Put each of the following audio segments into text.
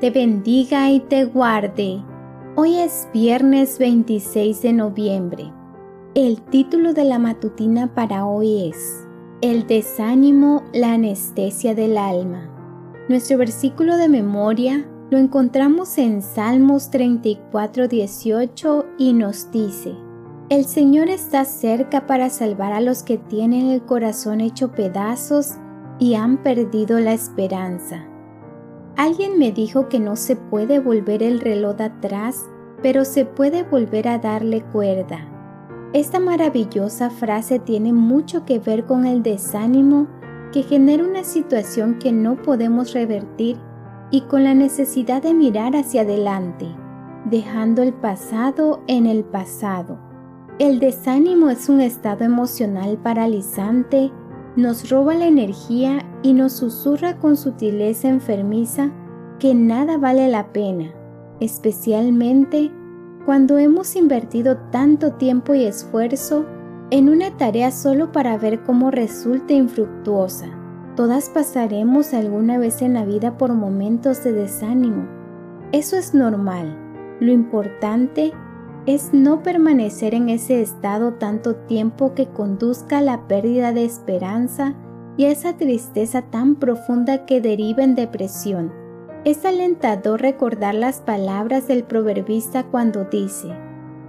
te bendiga y te guarde. Hoy es viernes 26 de noviembre. El título de la matutina para hoy es El desánimo, la anestesia del alma. Nuestro versículo de memoria lo encontramos en Salmos 34, 18 y nos dice, El Señor está cerca para salvar a los que tienen el corazón hecho pedazos y han perdido la esperanza. Alguien me dijo que no se puede volver el reloj atrás, pero se puede volver a darle cuerda. Esta maravillosa frase tiene mucho que ver con el desánimo que genera una situación que no podemos revertir y con la necesidad de mirar hacia adelante, dejando el pasado en el pasado. El desánimo es un estado emocional paralizante nos roba la energía y nos susurra con sutileza enfermiza que nada vale la pena, especialmente cuando hemos invertido tanto tiempo y esfuerzo en una tarea solo para ver cómo resulta infructuosa. Todas pasaremos alguna vez en la vida por momentos de desánimo. Eso es normal. Lo importante es no permanecer en ese estado tanto tiempo que conduzca a la pérdida de esperanza y a esa tristeza tan profunda que deriva en depresión. Es alentador recordar las palabras del proverbista cuando dice,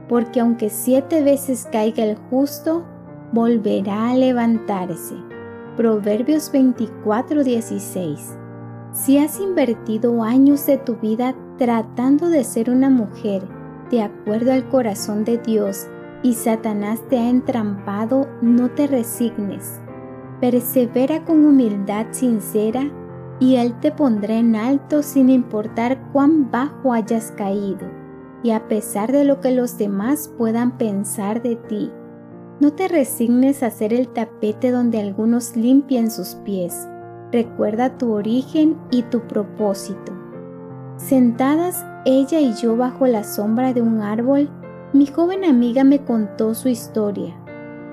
porque aunque siete veces caiga el justo, volverá a levantarse. Proverbios 24:16 Si has invertido años de tu vida tratando de ser una mujer, de acuerdo al corazón de Dios y Satanás te ha entrampado, no te resignes. Persevera con humildad sincera y Él te pondrá en alto sin importar cuán bajo hayas caído y a pesar de lo que los demás puedan pensar de ti. No te resignes a ser el tapete donde algunos limpian sus pies. Recuerda tu origen y tu propósito. Sentadas ella y yo bajo la sombra de un árbol, mi joven amiga me contó su historia.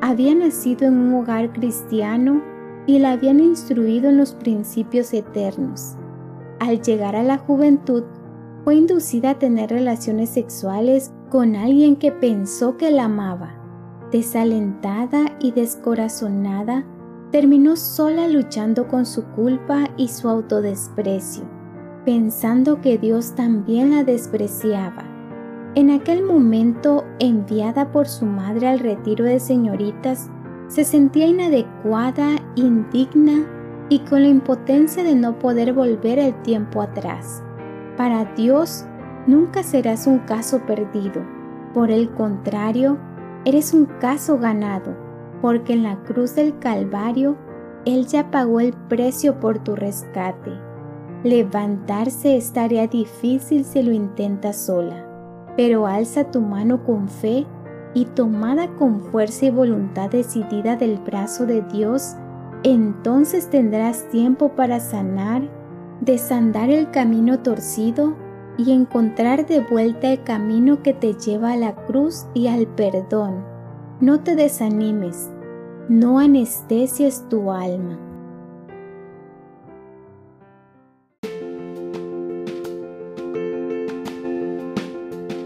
Había nacido en un hogar cristiano y la habían instruido en los principios eternos. Al llegar a la juventud, fue inducida a tener relaciones sexuales con alguien que pensó que la amaba. Desalentada y descorazonada, terminó sola luchando con su culpa y su autodesprecio pensando que Dios también la despreciaba. En aquel momento, enviada por su madre al retiro de señoritas, se sentía inadecuada, indigna y con la impotencia de no poder volver el tiempo atrás. Para Dios, nunca serás un caso perdido. Por el contrario, eres un caso ganado, porque en la cruz del Calvario, Él ya pagó el precio por tu rescate. Levantarse es tarea difícil si lo intentas sola, pero alza tu mano con fe y tomada con fuerza y voluntad decidida del brazo de Dios, entonces tendrás tiempo para sanar, desandar el camino torcido y encontrar de vuelta el camino que te lleva a la cruz y al perdón. No te desanimes, no anestesies tu alma.